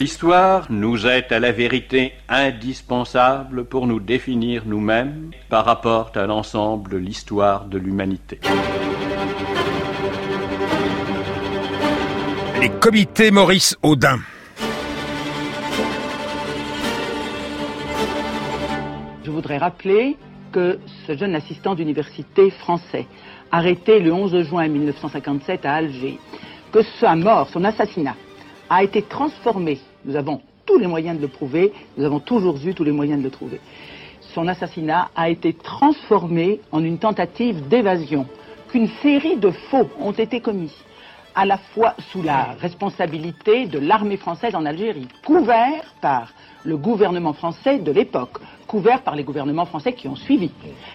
L'histoire nous est à la vérité indispensable pour nous définir nous-mêmes par rapport à l'ensemble de l'histoire de l'humanité. Les comités Maurice Audin. Je voudrais rappeler que ce jeune assistant d'université français, arrêté le 11 juin 1957 à Alger, que sa mort, son assassinat, a été transformé, nous avons tous les moyens de le prouver, nous avons toujours eu tous les moyens de le trouver, son assassinat a été transformé en une tentative d'évasion, qu'une série de faux ont été commis, à la fois sous la responsabilité de l'armée française en Algérie, couvert par le gouvernement français de l'époque, couvert par les gouvernements français qui ont suivi.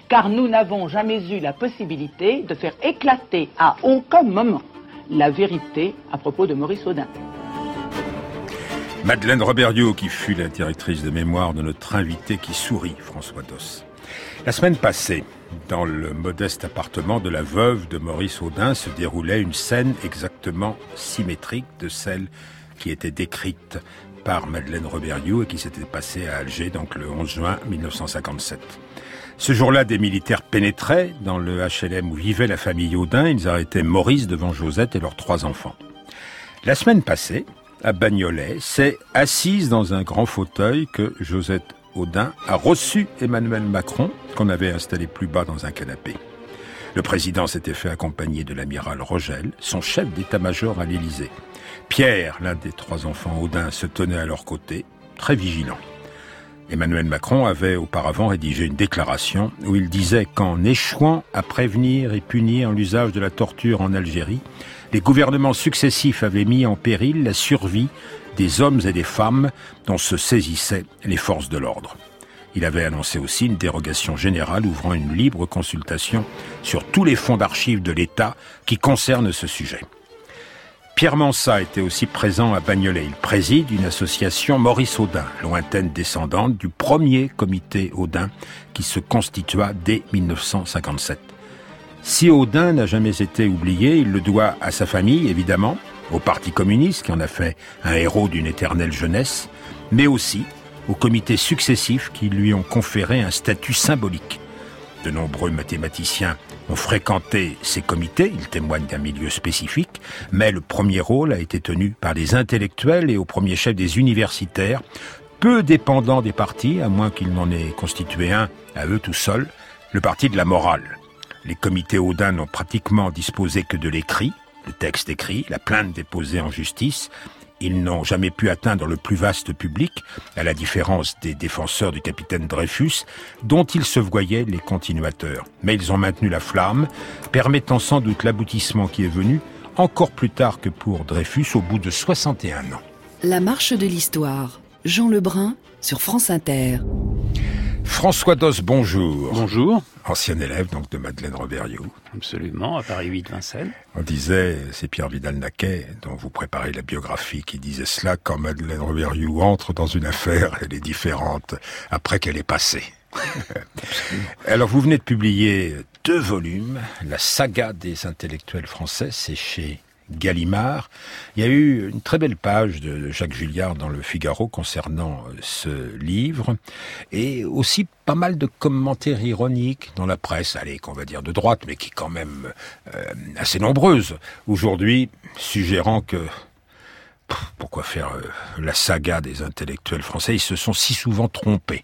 Car nous n'avons jamais eu la possibilité de faire éclater à aucun moment la vérité à propos de Maurice Audin. Madeleine Robertiot, qui fut la directrice de mémoire de notre invité qui sourit, François Doss. La semaine passée, dans le modeste appartement de la veuve de Maurice Audin se déroulait une scène exactement symétrique de celle qui était décrite par Madeleine Robertiot et qui s'était passée à Alger, donc le 11 juin 1957. Ce jour-là, des militaires pénétraient dans le HLM où vivait la famille Audin. Ils arrêtaient Maurice devant Josette et leurs trois enfants. La semaine passée, à Bagnolet, c'est assise dans un grand fauteuil que Josette Audin a reçu Emmanuel Macron, qu'on avait installé plus bas dans un canapé. Le président s'était fait accompagner de l'amiral Rogel, son chef d'état-major à l'Élysée. Pierre, l'un des trois enfants Audin, se tenait à leur côté, très vigilant. Emmanuel Macron avait auparavant rédigé une déclaration où il disait qu'en échouant à prévenir et punir l'usage de la torture en Algérie, les gouvernements successifs avaient mis en péril la survie des hommes et des femmes dont se saisissaient les forces de l'ordre. Il avait annoncé aussi une dérogation générale ouvrant une libre consultation sur tous les fonds d'archives de l'État qui concernent ce sujet. Pierre Mansat était aussi présent à Bagnolet. Il préside une association Maurice Audin, lointaine descendante du premier comité Audin qui se constitua dès 1957. Si Audin n'a jamais été oublié, il le doit à sa famille, évidemment, au Parti communiste qui en a fait un héros d'une éternelle jeunesse, mais aussi aux comités successifs qui lui ont conféré un statut symbolique. De nombreux mathématiciens ont fréquenté ces comités, ils témoignent d'un milieu spécifique, mais le premier rôle a été tenu par des intellectuels et au premier chef des universitaires, peu dépendants des partis, à moins qu'ils n'en aient constitué un à eux tout seuls, le parti de la morale. Les comités Audin n'ont pratiquement disposé que de l'écrit, le texte écrit, la plainte déposée en justice, ils n'ont jamais pu atteindre le plus vaste public, à la différence des défenseurs du capitaine Dreyfus, dont ils se voyaient les continuateurs. Mais ils ont maintenu la flamme, permettant sans doute l'aboutissement qui est venu encore plus tard que pour Dreyfus au bout de 61 ans. La marche de l'histoire. Jean Lebrun sur France Inter. François Dos, bonjour. Bonjour. Ancien élève donc de Madeleine Robertiot. Absolument, à Paris 8 Vincennes. On disait, c'est Pierre Vidal-Naquet dont vous préparez la biographie qui disait cela quand Madeleine Robertiot entre dans une affaire, elle est différente après qu'elle est passée. Alors vous venez de publier deux volumes, La saga des intellectuels français, c'est chez Gallimard. Il y a eu une très belle page de Jacques Julliard dans le Figaro concernant euh, ce livre et aussi pas mal de commentaires ironiques dans la presse, allez, qu'on va dire de droite, mais qui quand même euh, assez nombreuses aujourd'hui, suggérant que pourquoi faire euh, la saga des intellectuels français Ils se sont si souvent trompés.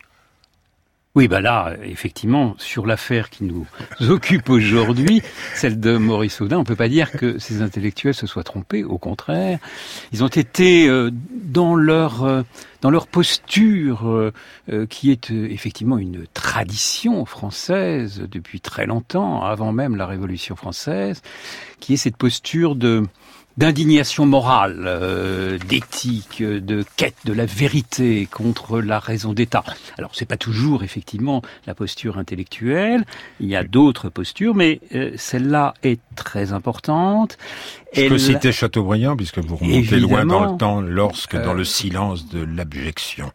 Oui, bah là, effectivement, sur l'affaire qui nous occupe aujourd'hui, celle de Maurice Audin, on peut pas dire que ces intellectuels se soient trompés. Au contraire, ils ont été euh, dans leur euh, dans leur posture, euh, qui est effectivement une tradition française depuis très longtemps, avant même la Révolution française, qui est cette posture de d'indignation morale, euh, d'éthique, de quête de la vérité contre la raison d'État. Alors c'est pas toujours effectivement la posture intellectuelle, il y a d'autres postures, mais euh, celle-là est très importante. Je peux citer Chateaubriand puisque vous remontez loin dans le temps, lorsque dans le euh, silence de l'abjection,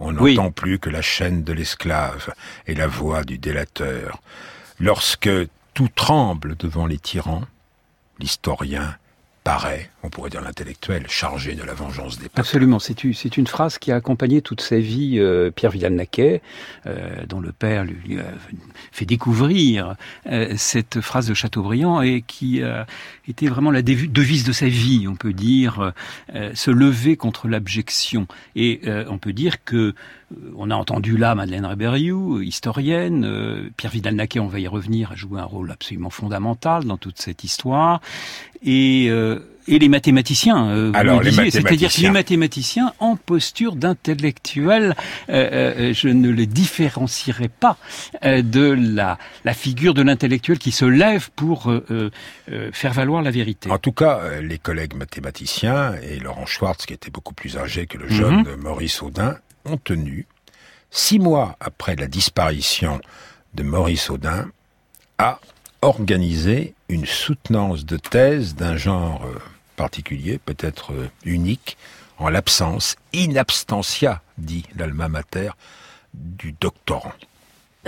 on n'entend plus que la chaîne de l'esclave et la voix du délateur. Lorsque tout tremble devant les tyrans, l'historien paraît on pourrait dire l'intellectuel, chargé de la vengeance des peuples. Absolument, c'est une, phrase qui a accompagné toute sa vie euh, Pierre Vidal-Naquet, euh, dont le père lui, a fait découvrir euh, cette phrase de Chateaubriand et qui a été vraiment la devise de sa vie, on peut dire, se lever contre l'abjection. Et on peut dire que on a entendu là Madeleine Rébériou, historienne, Pierre Vidal-Naquet, on va y revenir, a joué un rôle absolument fondamental dans toute cette histoire. Et et les mathématiciens. Euh, Alors, c'est-à-dire que les mathématiciens en posture d'intellectuel, euh, euh, je ne les différencierai pas de la, la figure de l'intellectuel qui se lève pour faire valoir la vérité. En tout cas, les collègues mathématiciens et Laurent Schwartz, qui était beaucoup plus âgé que le jeune mhm. Maurice Audin, ont tenu, six mois après la disparition de Maurice Audin, à organiser une soutenance de thèse d'un genre particulier, peut-être euh, unique, en l'absence, in abstentia, dit l'alma mater, du doctorant.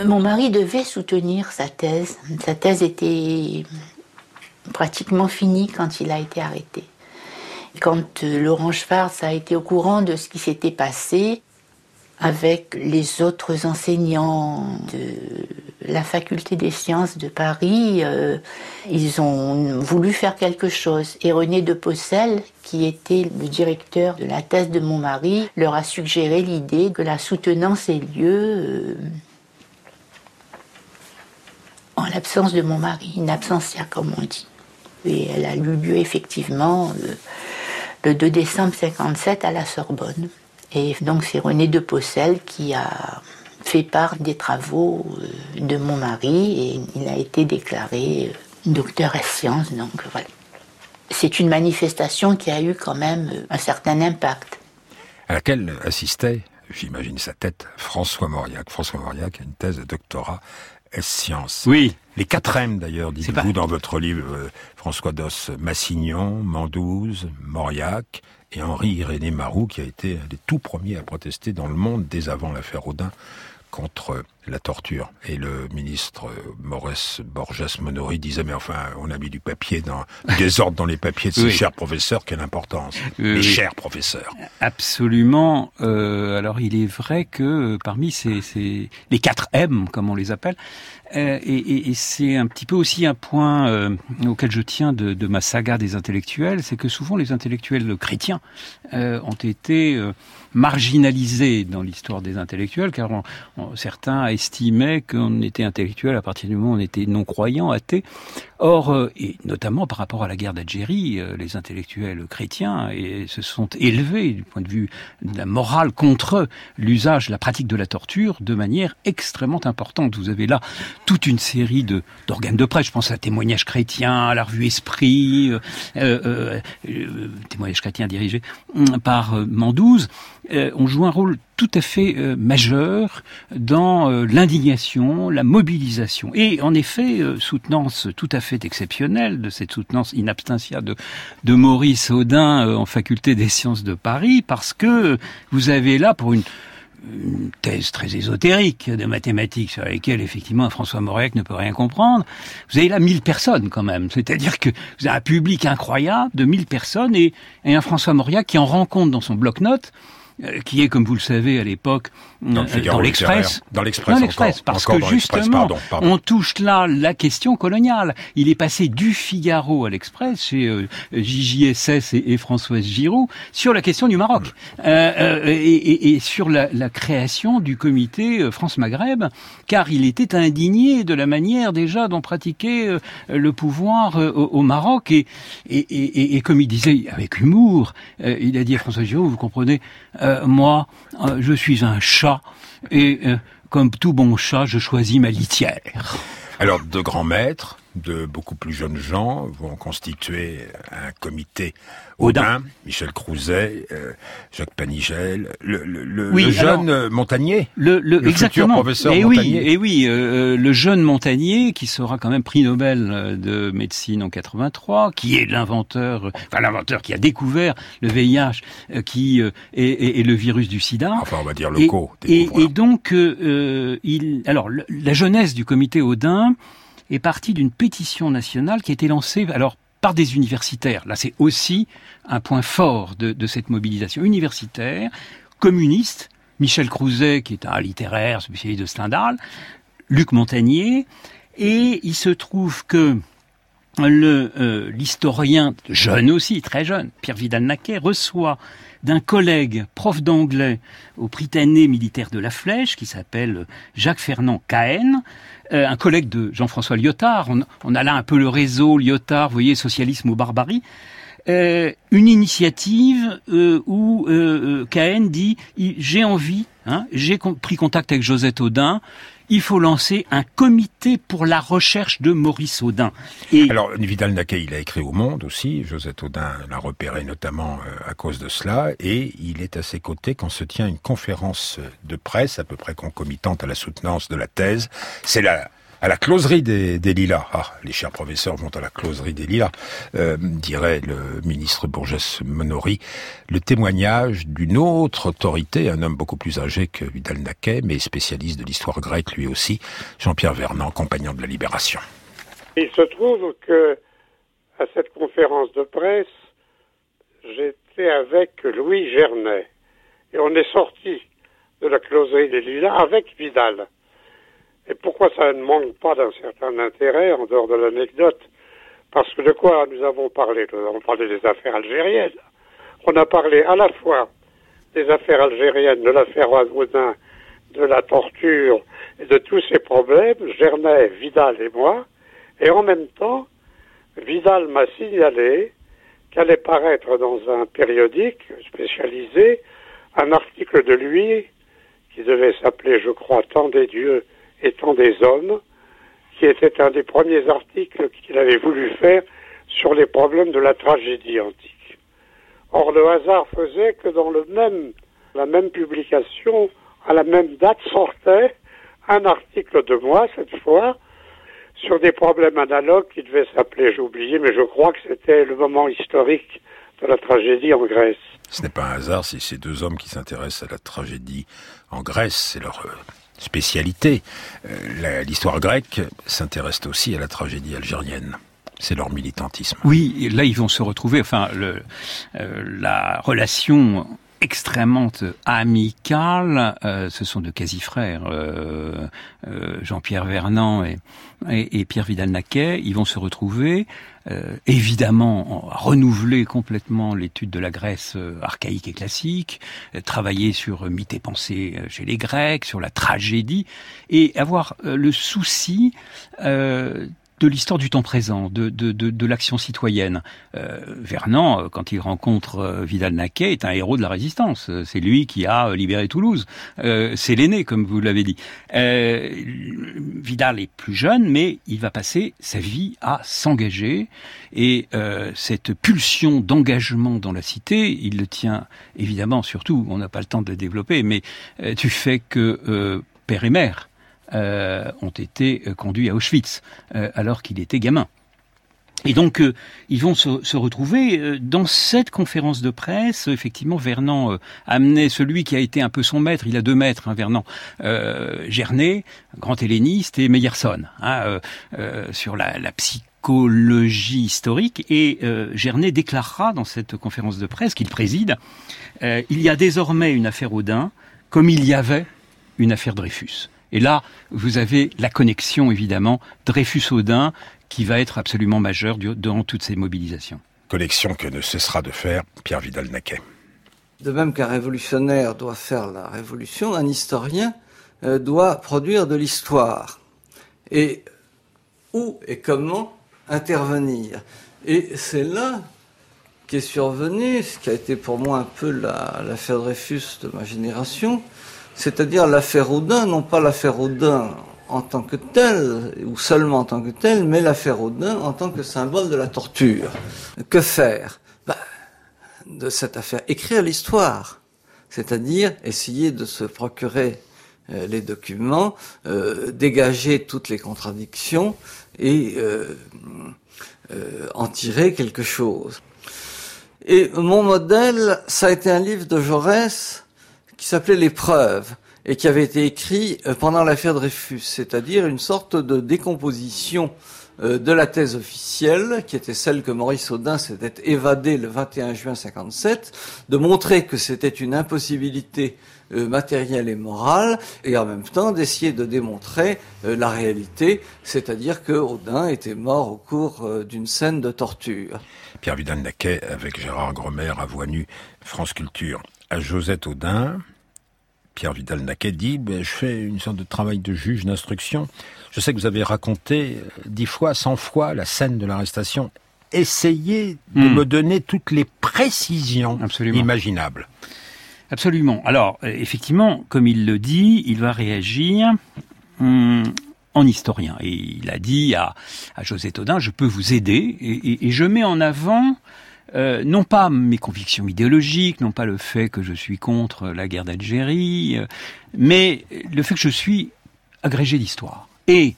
Mon mari devait soutenir sa thèse. Sa thèse était pratiquement finie quand il a été arrêté. Quand euh, Laurent Schwartz a été au courant de ce qui s'était passé, avec les autres enseignants de la faculté des sciences de Paris, euh, ils ont voulu faire quelque chose. Et René de Possel, qui était le directeur de la thèse de mon mari, leur a suggéré l'idée que la soutenance ait lieu euh, en l'absence de mon mari, in absentia comme on dit. Et elle a eu lieu effectivement euh, le 2 décembre 57 à la Sorbonne. Et donc c'est René de Possel qui a fait part des travaux euh, de mon mari et il a été déclaré euh, docteur en sciences. Donc voilà. C'est une manifestation qui a eu quand même euh, un certain impact. À laquelle assistait, j'imagine sa tête, François Mauriac. François Mauriac a une thèse de doctorat S-Sciences. Oui. Les quatre M d'ailleurs, dites-vous dans votre livre, François Dos, Massignon, Mandouze, Mauriac, et Henri Irénée Marou, qui a été un des tout premiers à protester dans le monde dès avant l'affaire Audin contre la torture. Et le ministre Maurice Borges Monori disait, mais enfin, on a mis du papier dans, du désordre dans les papiers de ces chers professeurs, quelle importance. les chers professeurs. Absolument. Euh, alors, il est vrai que parmi ces, ces, les quatre M, comme on les appelle, euh, et, et, c'est un petit peu aussi un point euh, auquel je tiens de, de, ma saga des intellectuels, c'est que souvent les intellectuels chrétiens euh, ont été marginalisés dans l'histoire des intellectuels, car certains estimaient qu'on était intellectuel à partir du moment où on était non-croyant, athée. Or, et notamment par rapport à la guerre d'Algérie, les intellectuels chrétiens se sont élevés du point de vue de la morale contre l'usage, la pratique de la torture de manière extrêmement importante. Vous avez là toute une série d'organes de presse. Je pense à Témoignages chrétiens, à la revue Esprit, euh, euh, euh Témoignages chrétiens dirigés par euh, Mandouze. on joue un rôle tout à fait majeur dans l'indignation, la mobilisation. Et en effet, soutenance tout à fait exceptionnelle de cette soutenance in de, Maurice Audin en faculté des sciences de Paris, parce que vous avez là pour une thèse très ésotérique de mathématiques sur laquelle effectivement François Mauriac ne peut rien comprendre. Vous avez là 1000 personnes quand même, c'est-à-dire que vous avez un public incroyable de 1000 personnes et, et un François Mauriac qui en rend compte dans son bloc-notes euh, qui est, comme vous le savez, à l'époque, dans euh, l'Express. Dans l'Express, parce que justement, on touche là la question coloniale. Il est passé du Figaro à l'Express, chez euh, JJSS et, et, Françoise Giroud, sur la question du Maroc, mm. euh, et, et, et, sur la, la, création du comité France-Maghreb, car il était indigné de la manière déjà dont pratiquait le pouvoir au, au, Maroc, et, et, comme il disait avec humour, il a dit à Françoise Giroud, vous comprenez, euh, moi, euh, je suis un chat et euh, comme tout bon chat, je choisis ma litière. Alors, de grands maîtres, de beaucoup plus jeunes gens vont constituer un comité Audin, Michel Crouzet, euh, Jacques Panigel, le, le, le jeune euh, Montagnier, le, exactement. professeur et Oui, et oui, euh, le jeune Montagnier qui sera quand même prix Nobel de médecine en 83, qui est l'inventeur, enfin l'inventeur qui a découvert le VIH, qui est, le virus du SIDA. Enfin, on va dire le co. Et, et, donc, il, alors la jeunesse du comité Audin est partie d'une pétition nationale qui a été lancée, alors par des universitaires. Là, c'est aussi un point fort de, cette mobilisation universitaire, communiste, Michel Crouzet, qui est un littéraire spécialiste de Stendhal, Luc Montagnier, et il se trouve que euh, l'historien jeune aussi, très jeune, Pierre Vidal-Naquet, reçoit d'un collègue prof d'anglais au Prytanée militaire de la Flèche, qui s'appelle Jacques Fernand Cahen, euh, un collègue de Jean-François Lyotard. On, a là un peu le réseau Lyotard, vous voyez, socialisme ou barbarie. Euh, une initiative euh, où euh, Cahen dit j'ai envie, hein, j'ai pris contact avec Josette Audin, il faut lancer un comité pour la recherche de Maurice Audin. Alors, Vidal Naquet, il a écrit au Monde aussi. Josette Audin l'a repéré notamment euh, à cause de cela. Et il est à ses côtés quand se tient une conférence de presse à peu près concomitante à la soutenance de la thèse. C'est la à la closerie des, Lilas. Ah, les chers professeurs vont à la closerie des Lilas, euh, dirait le ministre Bourges Monori. Le témoignage d'une autre autorité, un homme beaucoup plus âgé que Vidal Naquet, mais spécialiste de l'histoire grecque lui aussi, Jean-Pierre Vernant, compagnon de la Libération. Il se trouve que à cette conférence de presse, j'étais avec Louis Gernet et on est sorti de la closerie des Lilas avec Vidal. Et pourquoi ça ne manque pas d'un certain intérêt en dehors de l'anecdote? Parce que de quoi nous avons parlé? Nous avons parlé des affaires algériennes. On a parlé à la fois des affaires algériennes, de l'affaire Ouagoudin, de la torture et de tous ces problèmes, Gernet, Vidal et moi. Et en même temps, Vidal m'a signalé qu'allait paraître dans un périodique spécialisé un article de lui qui devait s'appeler, je crois, Tant des dieux étant des hommes, qui était un des premiers articles qu'il avait voulu faire sur les problèmes de la tragédie antique. Or, le hasard faisait que dans la même publication, à la même date, sortait un article de moi, cette fois, sur des problèmes analogues qui devaient s'appeler, j'ai oublié, mais je crois que c'était le moment historique de la tragédie en Grèce. Ce n'est pas un hasard si ces deux hommes qui s'intéressent à la tragédie en Grèce, c'est leur euh, spécialité. Euh, l'histoire grecque s'intéresse aussi à la tragédie algérienne. C'est leur militantisme. Oui, là ils vont se retrouver. Enfin, euh, la relation extrêmement amicale. Euh, ce sont de quasi-frères, euh, euh, Jean-Pierre Vernant et, et, Pierre Vidal-Naquet. Ils vont se retrouver, évidemment, renouveler complètement l'étude de la Grèce archaïque et classique, travailler sur mythes et pensées chez les Grecs, sur la tragédie, et avoir le souci de l'histoire du temps présent, de, de, de, de l'action citoyenne. Euh, Vernant, euh, quand il rencontre euh, Vidal-Naquet, est un héros de la résistance. Euh, c'est lui qui a libéré Toulouse. Euh, c'est l'aîné, comme vous l'avez dit. Euh, Vidal est plus jeune, mais il va passer sa vie à s'engager. Et cette pulsion d'engagement dans la cité, il le tient évidemment, surtout, on n'a pas le temps de le développer, mais tu fais que père et mère euh, ont été euh, conduits à Auschwitz euh, alors qu'il était gamin. Et donc, ils vont se, retrouver dans cette conférence de presse. Effectivement, Vernant amenait celui qui a été un peu son maître. Il a deux maîtres, hein, Vernant. Gernet, grand helléniste, et Meyerson, hein, sur la, la psychologie historique. Et Gernet déclarera dans cette conférence de presse qu'il préside, il y a désormais une affaire Audin, comme il y avait une affaire Dreyfus. Et là, vous avez la connexion, évidemment, Dreyfus-Audin, qui va être absolument majeure durant toutes ces mobilisations. Connexion que ne cessera de faire Pierre Vidal-Naquet. De même qu'un révolutionnaire doit faire la révolution, un historien euh, doit produire de l'histoire. Et où et comment intervenir? Et c'est là qu'est survenu, ce qui a été pour moi un peu l'affaire Dreyfus de ma génération, c'est-à-dire l'affaire Audin, non pas l'affaire Audin en tant que telle, ou seulement en tant que telle, mais l'affaire Audin en tant que symbole de la torture. Que faire? Bah, De cette affaire, écrire l'histoire, c'est-à-dire essayer de se procurer euh, les documents, euh, dégager toutes les contradictions et euh, en tirer quelque chose. Et mon modèle, ça a été un livre de Jaurès, qui s'appelait L'épreuve et qui avait été écrit euh, pendant l'affaire Dreyfus, c'est-à-dire une sorte de décomposition euh, de la thèse officielle, qui était celle que Maurice Audin s'était évadé le 21 juin 57, de montrer que c'était une impossibilité euh, matérielle et morale, et en même temps d'essayer de démontrer la réalité, c'est-à-dire que Audin était mort au cours d'une scène de torture. Pierre Vidal-Naquet avec Gérard Gromer à Voix Nue, France Culture. À Josette Audin, Pierre Vidal-Naquet dit ben, Je fais une sorte de travail de juge d'instruction. Je sais que vous avez raconté euh, dix fois, cent fois la scène de l'arrestation. Essayez de hmm. me donner toutes les précisions imaginables. Absolument. Alors, euh, effectivement, comme il le dit, il va réagir hmm, en historien. Et il a dit à, à José Todin, je peux vous aider. Et, et je mets en avant euh, non pas mes convictions idéologiques, non pas le fait que je suis contre la guerre d'Algérie, euh, mais le fait que je suis agrégé d'histoire. Et,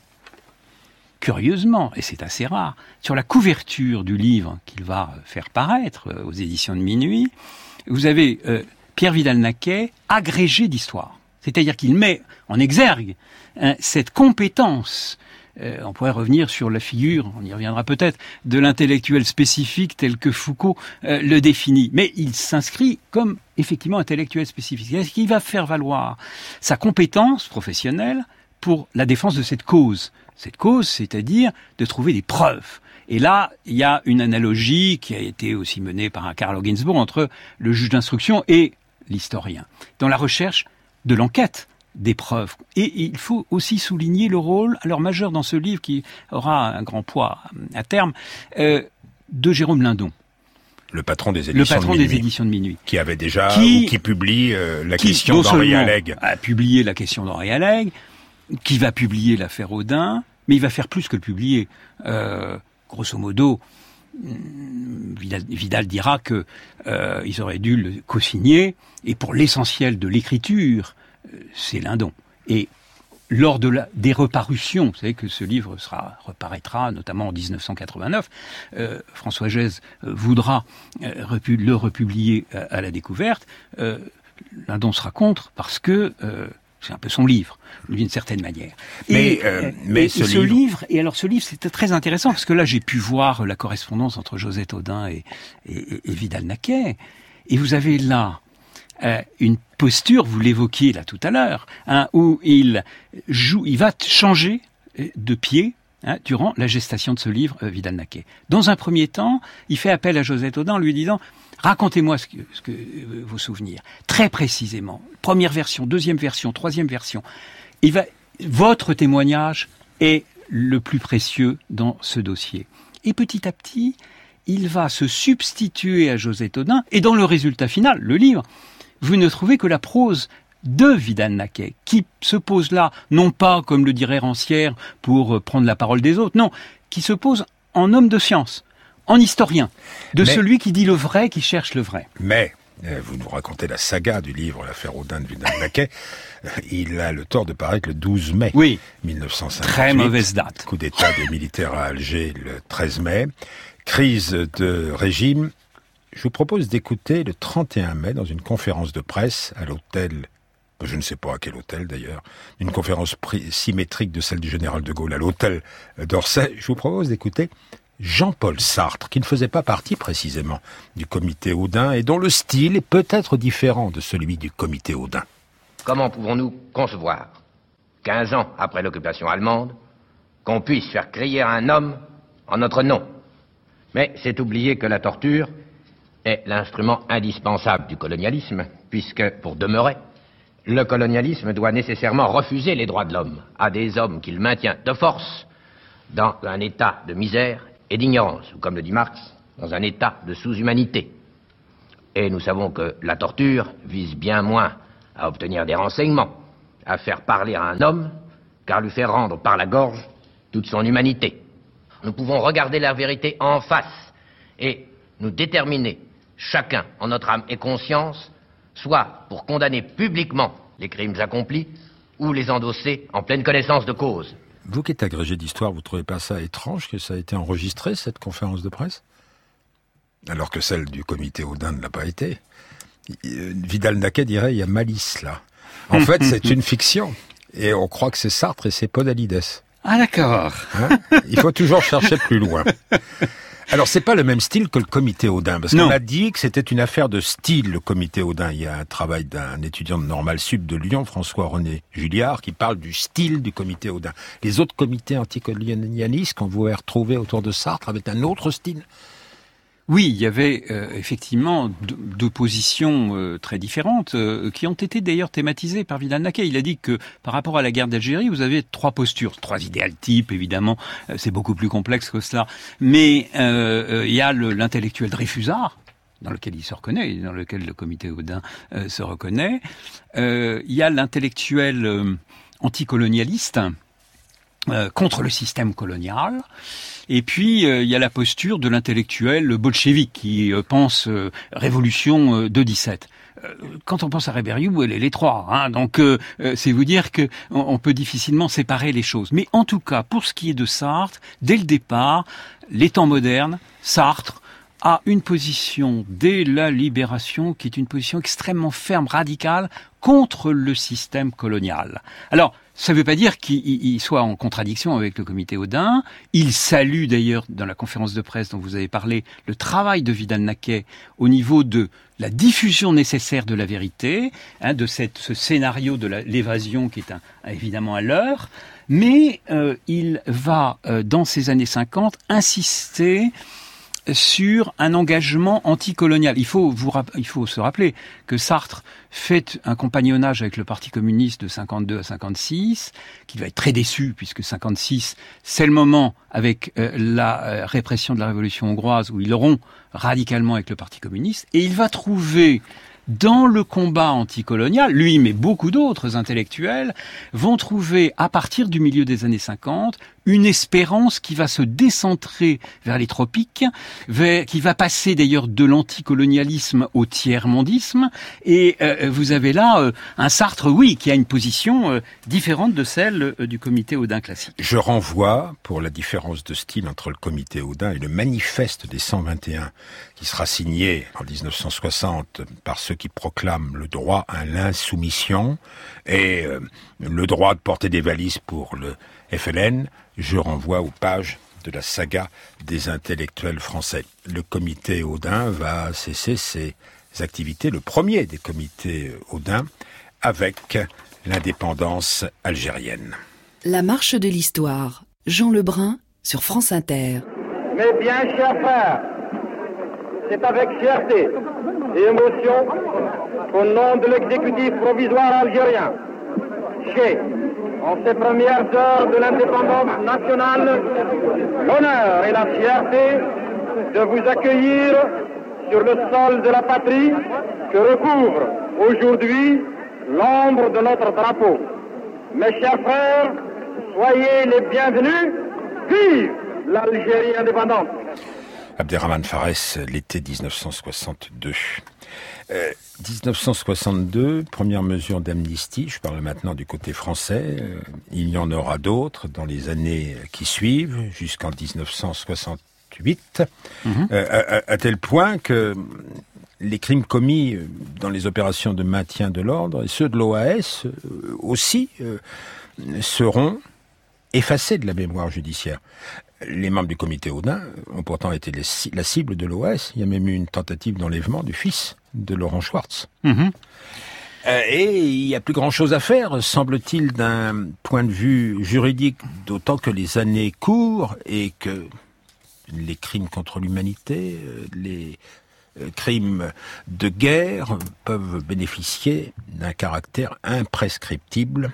curieusement, et c'est assez rare, sur la couverture du livre qu'il va faire paraître euh, aux éditions de minuit, vous avez Pierre Vidal-Naquet, agrégé d'histoire. C'est-à-dire qu'il met en exergue hein, cette compétence euh, on pourrait revenir sur la figure, on y reviendra peut-être, de l'intellectuel spécifique tel que Foucault euh, le définit. Mais il s'inscrit comme effectivement intellectuel spécifique. Est-ce qu'il va faire valoir sa compétence professionnelle pour la défense de cette cause? Cette cause, c'est-à-dire de trouver des preuves. Et là, il y a une analogie qui a été aussi menée par un Carlo Ginzburg entre le juge d'instruction et l'historien, dans la recherche de l'enquête des preuves. Et il faut aussi souligner le rôle, alors majeur dans ce livre qui aura un grand poids à terme, euh, de Jérôme Lindon. Le patron des éditions, le patron de, des minuit, éditions de minuit. Qui avait déjà, qui, ou qui publie euh, la question d'Henri Alleg. a publié la question d'Henri Alleg, qui va publier l'affaire Audin, mais il va faire plus que le publier. Euh, grosso modo, Vidal, Vidal, dira que euh, ils auraient dû le co-signer, et pour l'essentiel de l'écriture, c'est Lindon. Et lors de la, des reparutions, vous savez que ce livre sera reparaîtra notamment en 1989, euh, François Gèze euh, voudra euh, le republier à, la découverte. Lindon sera contre parce que c'est un peu son livre d'une certaine manière. Mais, mais ce, livre... et alors ce livre c'était très intéressant parce que là j'ai pu voir la correspondance entre Josette Audin et, et, et Vidal Naquet et vous avez là euh, une posture, vous l'évoquiez là tout à l'heure, hein, où il joue, il va changer euh, de pied hein, durant la gestation de ce livre, euh, Vidal Naquet. Dans un premier temps, il fait appel à Josette Audin en lui disant Racontez-moi ce que, ce que vos souvenirs, très précisément. Première version, deuxième version, troisième version. Il va, votre témoignage est le plus précieux dans ce dossier. Et petit à petit, il va se substituer à Josette Audin, et dans le résultat final, le livre, vous ne trouvez que la prose de Vidal Naquet, qui se pose là, non pas, comme le dirait Rancière, pour euh, prendre la parole des autres, non, qui se pose en homme de science, en historien, de celui qui dit le vrai, qui cherche le vrai. Mais, euh, vous nous racontez la saga du livre L'affaire Audin de Vidal Naquet, euh, il a le tort de paraître le 12 mai oui. 1958. Très mauvaise date. Coup d'État des militaires à Alger le 13 mai. Crise de régime je vous propose d'écouter le 31 mai dans une conférence de presse à l'hôtel, je ne sais pas à quel hôtel d'ailleurs, une conférence symétrique de celle du général de Gaulle à l'hôtel d'Orsay. Je vous propose d'écouter Jean-Paul Sartre, qui ne faisait pas partie précisément du comité Audin et dont le style est peut-être différent de celui du comité Audin. Comment pouvons-nous concevoir, 15 ans après l'occupation allemande, qu'on puisse faire crier un homme en notre nom? Mais c'est oublier que la torture est l'instrument indispensable du colonialisme, puisque, pour demeurer, le colonialisme doit nécessairement refuser les droits de l'homme à des hommes qu'il maintient de force dans un état de misère et d'ignorance, ou comme le dit Marx, dans un état de sous-humanité. Et nous savons que la torture vise bien moins à obtenir des renseignements, à faire parler à un homme, qu'à lui faire rendre par la gorge toute son humanité. Nous pouvons regarder la vérité en face et nous déterminer chacun en notre âme et conscience, soit pour condamner publiquement les crimes accomplis, ou les endosser en pleine connaissance de cause. Vous qui êtes agrégé d'histoire, vous trouvez pas ça étrange que ça a été enregistré, cette conférence de presse? Alors que celle du comité Audin ne l'a pas été. Euh, Vidal Naquet dirait, il y a malice là. En fait, c'est une fiction. Et on croit que c'est Sartre et c'est Podalides. Ah d'accord. Hein? Il faut toujours chercher plus loin. Alors c'est pas le même style que le comité Audin, parce qu'on a dit que c'était une affaire de style, le comité Audin. Il y a un travail d'un étudiant de Normal Sud de Lyon, François-René Julliard, qui parle du style du comité Audin. Les autres comités anticolonialistes qu'on vous retrouver autour de Sartre avaient un autre style oui, il y avait euh, effectivement deux, positions euh, très différentes euh, qui ont été d'ailleurs thématisées par Vidal Naquet. Il a dit que par rapport à la guerre d'Algérie, vous avez trois postures, trois idéales types, évidemment, c'est beaucoup plus complexe que cela. Mais il y a l'intellectuel Dreyfusard, dans lequel il se reconnaît, dans lequel le comité Audin se reconnaît. il y a l'intellectuel anticolonialiste contre le système colonial. Et puis euh, il y a la posture de l'intellectuel bolchevique qui euh, pense euh, révolution de 17 quand on pense à Rébériou, elle est les. Hein, donc, c'est vous dire que on, peut difficilement séparer les choses. Mais en tout cas, pour ce qui est de Sartre, dès le départ, les temps modernes, Sartre a une position dès la libération qui est une position extrêmement ferme, radicale contre le système colonial. Alors, ça ne veut pas dire qu'il soit en contradiction avec le comité Audin. Il salue d'ailleurs, dans la conférence de presse dont vous avez parlé, le travail de Vidal-Naquet au niveau de la diffusion nécessaire de la vérité, hein, de cette, ce scénario de l'évasion qui est évidemment à l'heure. Mais euh, il va, euh, dans ces années 50, insister sur un engagement anticolonial. Il faut, vous, il faut se rappeler que Sartre fait un compagnonnage avec le Parti communiste de 52 à 56, qui va être très déçu puisque 56, c'est le moment avec euh, la euh, répression de la révolution hongroise où ils rompt radicalement avec le Parti communiste, et il va trouver dans le combat anticolonial, lui mais beaucoup d'autres intellectuels vont trouver à partir du milieu des années 50 une espérance qui va se décentrer vers les tropiques, qui va passer d'ailleurs de l'anticolonialisme au tiers-mondisme. Et euh, vous avez là euh, un Sartre, oui, qui a une position euh, différente de celle du comité Audin classique. Je renvoie, pour la différence de style entre le comité Audin et le manifeste des 121, qui sera signé en 1960 par ceux qui proclament le droit à l'insoumission et le droit de porter des valises pour le FLN, je renvoie aux pages de la saga des intellectuels français. Le comité Audin va cesser ses activités, le premier des comités Audin, avec l'indépendance algérienne. La marche de l'histoire, Jean Lebrun sur France Inter. Mes bien chers frères, c'est avec fierté et émotion qu'au nom de l'exécutif provisoire algérien, j'ai en ces premières heures de l'indépendance nationale, l'honneur et la fierté de vous accueillir sur le sol de la patrie que recouvre aujourd'hui l'ombre de notre drapeau. Mes chers frères, soyez les bienvenus. Vive l'Algérie indépendante. Abderrahman Fares, l'été 1962. 1962, euh, première mesure d'amnistie, je parle maintenant du côté français, euh, il y en aura d'autres dans les années qui suivent, jusqu'en 1968, mhm. euh, à, tel point que les crimes commis dans les opérations de maintien de l'ordre et ceux de l'OAS aussi seront effacés de la mémoire judiciaire. Les membres du comité Audin ont pourtant été la cible de l'OAS. Il y a même eu une tentative d'enlèvement du fils de Laurent Schwartz. Mhm. Euh, et il n'y a plus grand-chose à faire, semble-t-il, d'un point de vue juridique, d'autant que les années courent et que les crimes contre l'humanité, euh, les euh, crimes de guerre peuvent bénéficier d'un caractère imprescriptible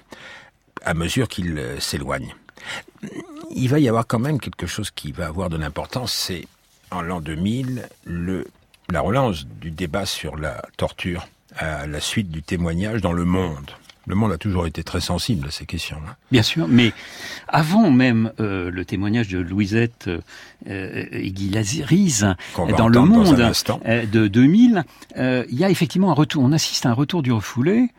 à mesure qu'ils s'éloignent. Il va y avoir quand même quelque chose qui va avoir de l'importance, c'est en l'an 2000 le la relance du débat sur la torture à la suite du témoignage dans le monde. Le monde a toujours été très sensible à ces questions. là Bien sûr, mais avant même euh, le témoignage de Louisette euh, euh dans Le Monde euh, de 2000, il y a effectivement un retour. On assiste à un retour du refoulé.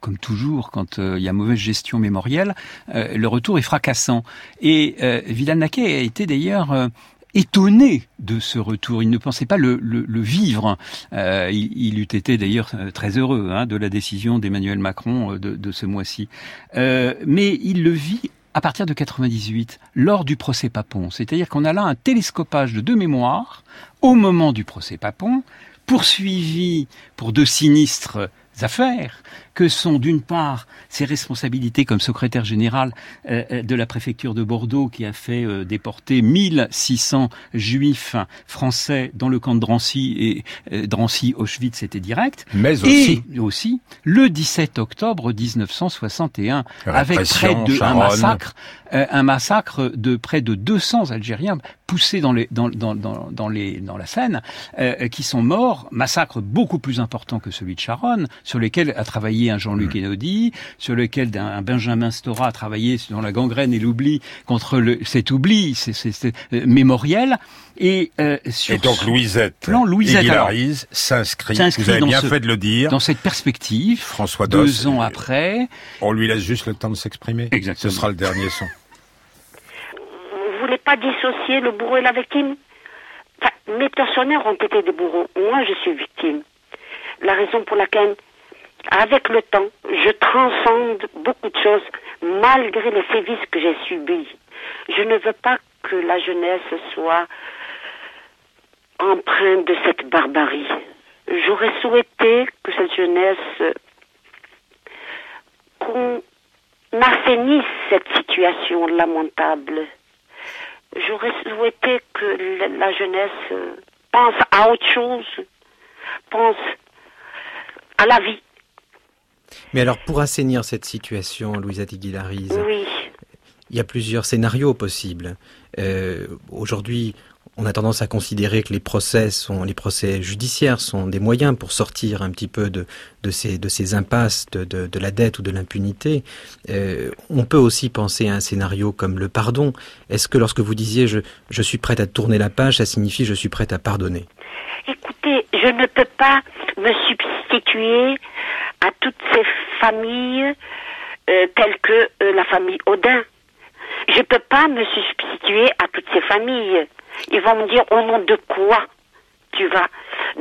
Comme toujours, quand il y a mauvaise gestion mémorielle, le retour est fracassant. Et Villanacquet a été d'ailleurs étonné de ce retour. Il ne pensait pas le, vivre. Euh, il, eût été d'ailleurs euh, très heureux hein, de la décision d'Emmanuel Macron euh, de, ce mois-ci. mais il le vit à partir de 98, lors du procès Papon. C'est-à-dire qu'on a là un télescopage de deux mémoires au moment du procès Papon, poursuivi pour de sinistres affaires, que sont d'une part ses responsabilités comme secrétaire général euh, euh, de la préfecture de Bordeaux qui a fait euh, déporter 1600 juifs français dans le camp de Drancy et Drancy Auschwitz était direct. Mais aussi et aussi. le 17 octobre 1961 avec près de un massacre un massacre de près de 200 Algériens poussés dans les dans dans dans, les dans la Seine qui sont morts. Massacre beaucoup plus important que celui de Charonne sur lesquels a travaillé un Jean-Luc Enodi, mm. sur lequel un Benjamin Stora a travaillé dans la gangrène et l'oubli contre le, cet oubli, c'est euh, mémoriel. Et, euh, sur et donc Louisette, plan, Louisette s'inscrit, vous avez bien fait de le dire, dans cette perspective, François deux ans après. On lui laisse juste le temps de s'exprimer. Exactement. Ce sera le dernier son. Vous voulez pas dissocier le bourreau et la victime? Mes personnaires ont été des bourreaux. Moi, je suis victime. La raison pour laquelle avec le temps, je transcende beaucoup de choses malgré les sévices que j'ai subis. Je ne veux pas que la jeunesse soit empreinte de cette barbarie. J'aurais souhaité que cette jeunesse qu'on assainisse cette situation lamentable. J'aurais souhaité que la jeunesse pense à autre chose, pense à la vie. Mais alors, pour assainir cette situation, Louisa Tiguilariz, il y a plusieurs scénarios possibles. Euh, aujourd'hui, on a tendance à considérer que les procès sont, les procès judiciaires sont des moyens pour sortir un petit peu de, de ces, de ces impasses de, de, la dette ou de l'impunité. Euh, on peut aussi penser à un scénario comme le pardon. Est-ce que lorsque vous disiez je, je suis prête à tourner la page, ça signifie je suis prête à pardonner? Écoutez, je ne peux pas me substituer à toutes ces familles euh, telles que euh, la famille Odin. Je ne peux pas me substituer à toutes ces familles. Ils vont me dire au nom de quoi tu vas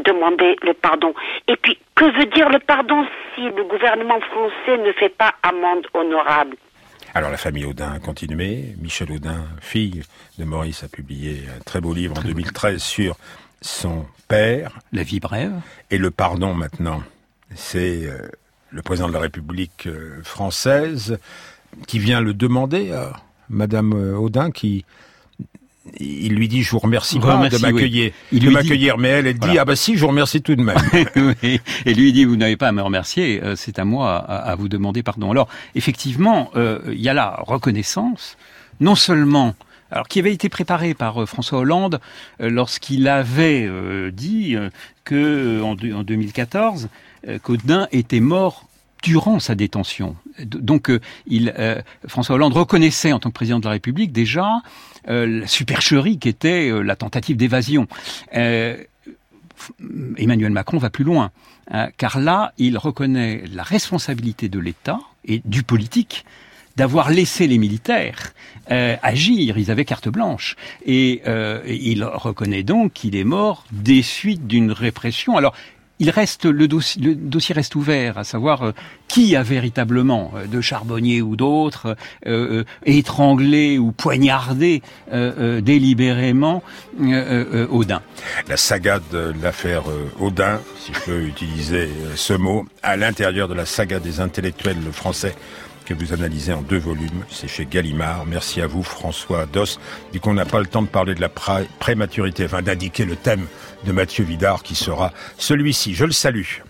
demander le pardon? Et puis, que veut dire le pardon si le gouvernement français ne fait pas amende honorable? Alors la famille Audin a continué. Michel Audin, fille de Maurice, a publié un très beau livre en 2013 sur son père. La vie brève. Et le pardon maintenant c'est euh, le président de la République euh, française qui vient le demander à Madame euh, Audin qui il lui dit je vous remercie pas de m'accueillir, de m'accueillir, mais elle, elle dit ah bah si je vous remercie tout de même. Et lui dit vous n'avez pas à me remercier, c'est à moi à, vous demander pardon. Alors effectivement, il y a la reconnaissance, non seulement alors qui avait été préparé par François Hollande lorsqu'il avait dit que en 2014 euh, qu'Audin était mort durant sa détention. Donc, euh, euh, François Hollande reconnaissait en tant que président de la République déjà la supercherie qui était la tentative d'évasion. Emmanuel Macron va plus loin, car là, il reconnaît la responsabilité de l'État et du politique d'avoir laissé les militaires agir, ils avaient carte blanche. Et il reconnaît donc qu'il est mort des suites d'une répression. Alors, il reste le dossier, reste ouvert, à savoir euh, qui a véritablement, euh, de Charbonnier ou d'autres, euh, étranglé ou poignardé délibérément Audin. La saga de l'affaire Audin, si je peux utiliser ce mot, à l'intérieur de la saga des intellectuels français vous analysez en deux volumes. C'est chez Gallimard. Merci à vous, François Dos. Du coup, on n'a pas le temps de parler de la prématurité, enfin d'indiquer le thème de Mathieu Vidard qui sera celui-ci. Je le salue.